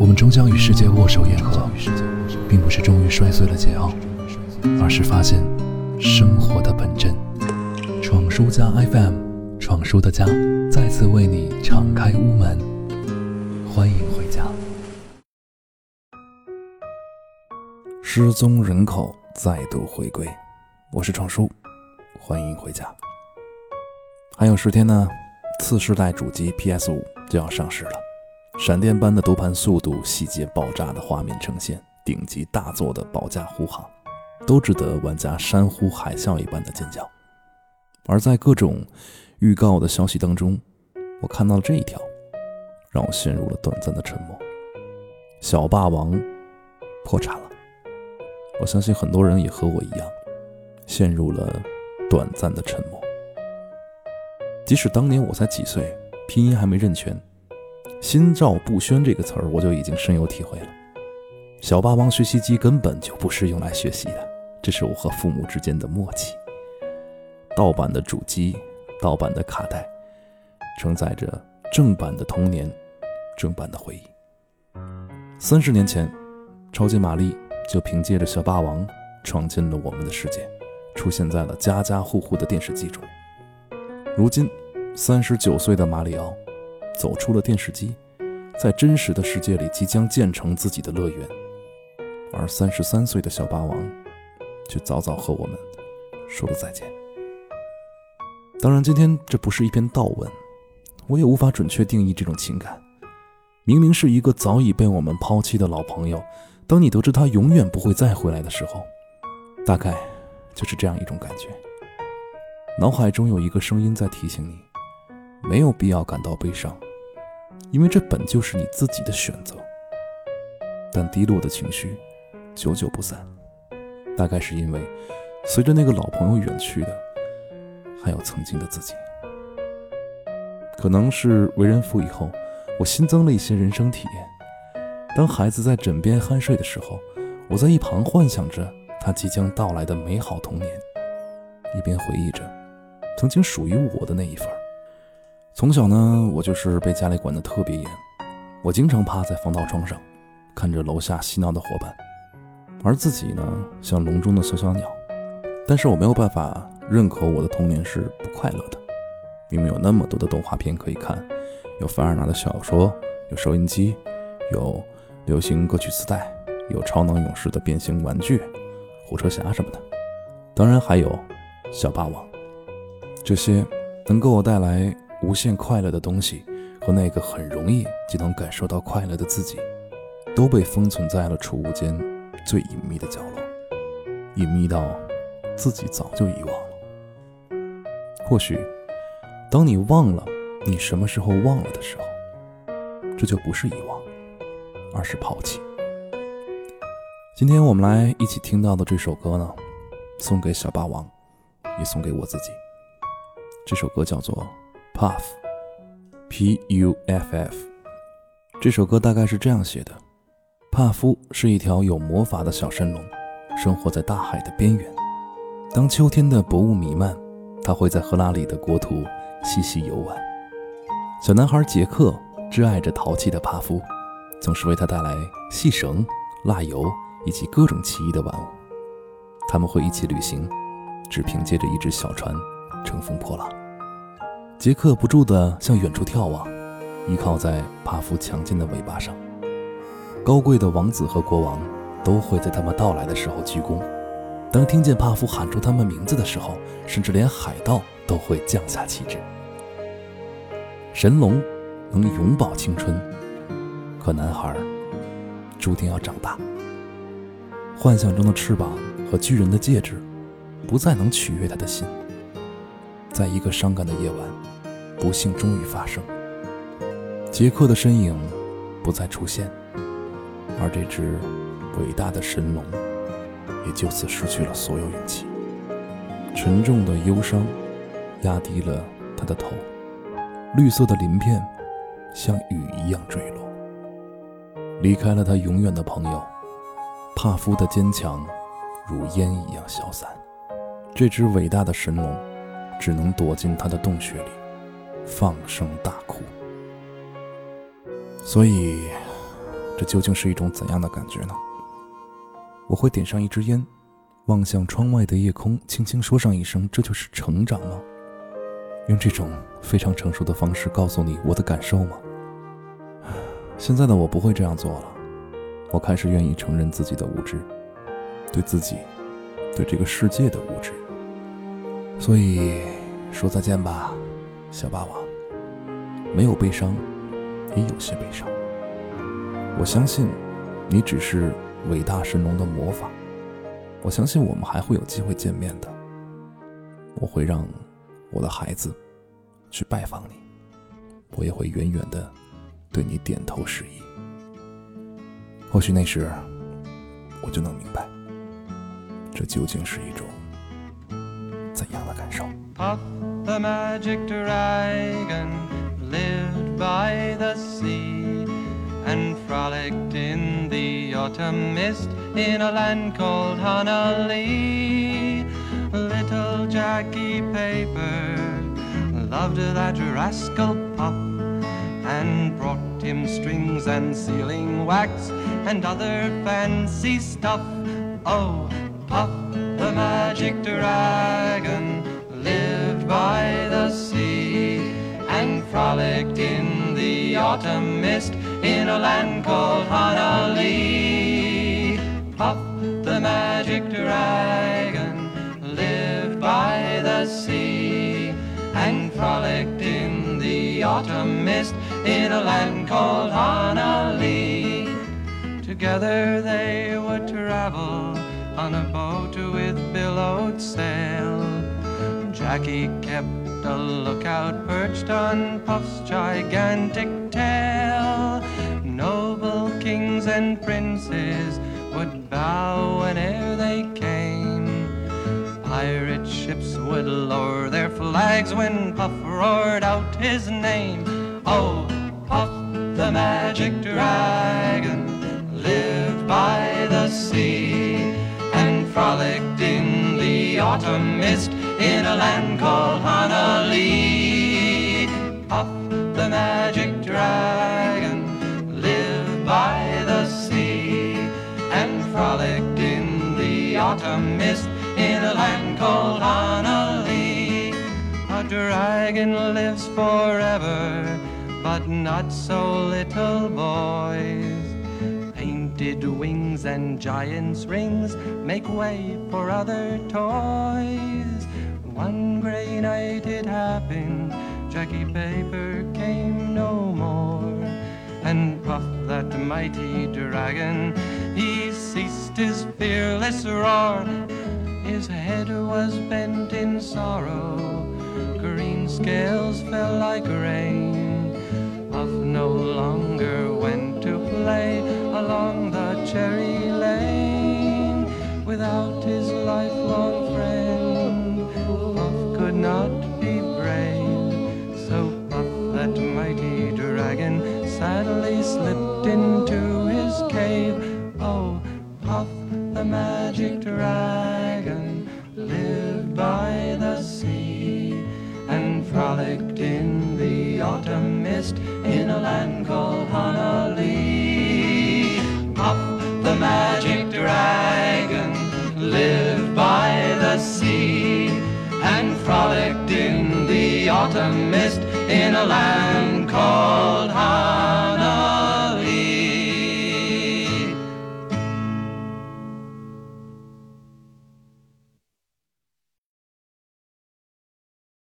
我们终将与世界握手言和，并不是终于摔碎了桀骜，而是发现生活的本真。闯书家 FM，闯书的家再次为你敞开屋门，欢迎回家。失踪人口再度回归，我是闯叔，欢迎回家。还有十天呢，次世代主机 PS 五就要上市了。闪电般的读盘速度、细节爆炸的画面呈现、顶级大作的保驾护航，都值得玩家山呼海啸一般的尖叫。而在各种预告的消息当中，我看到了这一条，让我陷入了短暂的沉默。小霸王破产了，我相信很多人也和我一样，陷入了短暂的沉默。即使当年我才几岁，拼音还没认全。心照不宣这个词儿，我就已经深有体会了。小霸王学习机根本就不是用来学习的，这是我和父母之间的默契。盗版的主机，盗版的卡带，承载着正版的童年，正版的回忆。三十年前，超级玛丽就凭借着小霸王闯进了我们的世界，出现在了家家户户的电视机中。如今，三十九岁的马里奥。走出了电视机，在真实的世界里即将建成自己的乐园，而三十三岁的小霸王却早早和我们说了再见。当然，今天这不是一篇悼文，我也无法准确定义这种情感。明明是一个早已被我们抛弃的老朋友，当你得知他永远不会再回来的时候，大概就是这样一种感觉。脑海中有一个声音在提醒你，没有必要感到悲伤。因为这本就是你自己的选择，但低落的情绪久久不散，大概是因为随着那个老朋友远去的，还有曾经的自己。可能是为人父以后，我新增了一些人生体验。当孩子在枕边酣睡的时候，我在一旁幻想着他即将到来的美好童年，一边回忆着曾经属于我的那一份。从小呢，我就是被家里管得特别严，我经常趴在防盗窗上，看着楼下嬉闹的伙伴，而自己呢，像笼中的小小鸟。但是我没有办法认可我的童年是不快乐的，明明有那么多的动画片可以看，有凡尔纳的小说，有收音机，有流行歌曲磁带，有超能勇士的变形玩具，火车侠什么的，当然还有小霸王，这些能给我带来。无限快乐的东西和那个很容易就能感受到快乐的自己，都被封存在了储物间最隐秘的角落，隐秘到自己早就遗忘了。或许，当你忘了你什么时候忘了的时候，这就不是遗忘，而是抛弃。今天我们来一起听到的这首歌呢，送给小霸王，也送给我自己。这首歌叫做。Puff，P-U-F-F，这首歌大概是这样写的：帕夫是一条有魔法的小神龙，生活在大海的边缘。当秋天的薄雾弥漫，他会在赫拉里的国土嬉戏游玩。小男孩杰克挚爱着淘气的帕夫，总是为他带来细绳、蜡油以及各种奇异的玩物。他们会一起旅行，只凭借着一只小船，乘风破浪。杰克不住地向远处眺望，依靠在帕夫强劲的尾巴上。高贵的王子和国王都会在他们到来的时候鞠躬。当听见帕夫喊出他们名字的时候，甚至连海盗都会降下旗帜。神龙能永葆青春，可男孩注定要长大。幻想中的翅膀和巨人的戒指，不再能取悦他的心。在一个伤感的夜晚。不幸终于发生，杰克的身影不再出现，而这只伟大的神龙也就此失去了所有勇气。沉重的忧伤压低了他的头，绿色的鳞片像雨一样坠落。离开了他永远的朋友，帕夫的坚强如烟一样消散。这只伟大的神龙只能躲进他的洞穴里。放声大哭，所以这究竟是一种怎样的感觉呢？我会点上一支烟，望向窗外的夜空，轻轻说上一声：“这就是成长吗？”用这种非常成熟的方式告诉你我的感受吗？现在的我不会这样做了，我开始愿意承认自己的无知，对自己，对这个世界的无知。所以说再见吧，小霸王。没有悲伤，也有些悲伤。我相信，你只是伟大神龙的魔法。我相信我们还会有机会见面的。我会让我的孩子去拜访你，我也会远远的对你点头示意。或许那时，我就能明白，这究竟是一种怎样的感受。Lived by the sea and frolicked in the autumn mist in a land called Honolulu. Little Jackie Paper loved that rascal Puff and brought him strings and sealing wax and other fancy stuff. Oh, Puff the magic dragon frolicked in the autumn mist in a land called Honolulu. Puff the magic dragon lived by the sea and frolicked in the autumn mist in a land called Honolulu. Together they would travel on a boat with billowed sail. Jackie kept a lookout perched on Puff's gigantic tail. Noble kings and princes would bow whene'er they came. Pirate ships would lower their flags when Puff roared out his name. Oh, Puff the magic dragon lived by the sea and frolicked in the autumn mist in a land called Honolulu. Puff the magic dragon lived by the sea and frolicked in the autumn mist in a land called Honolulu. A dragon lives forever, but not so little boys. Painted wings and giant's rings make way for other toys. One gray night it happened, Jackie Paper came no more. And Puff, that mighty dragon, he ceased his fearless roar. His head was bent in sorrow, green scales fell like rain. Puff no longer went to play along the cherry lane without his lifelong friend Puff could not be brave. So Puff, that mighty dragon, sadly slipped into his cave. Oh, Puff, the magic dragon, lived by the sea and frolicked in the autumn mist in a land called lived by the sea and frolicked in the autumn mist in a land called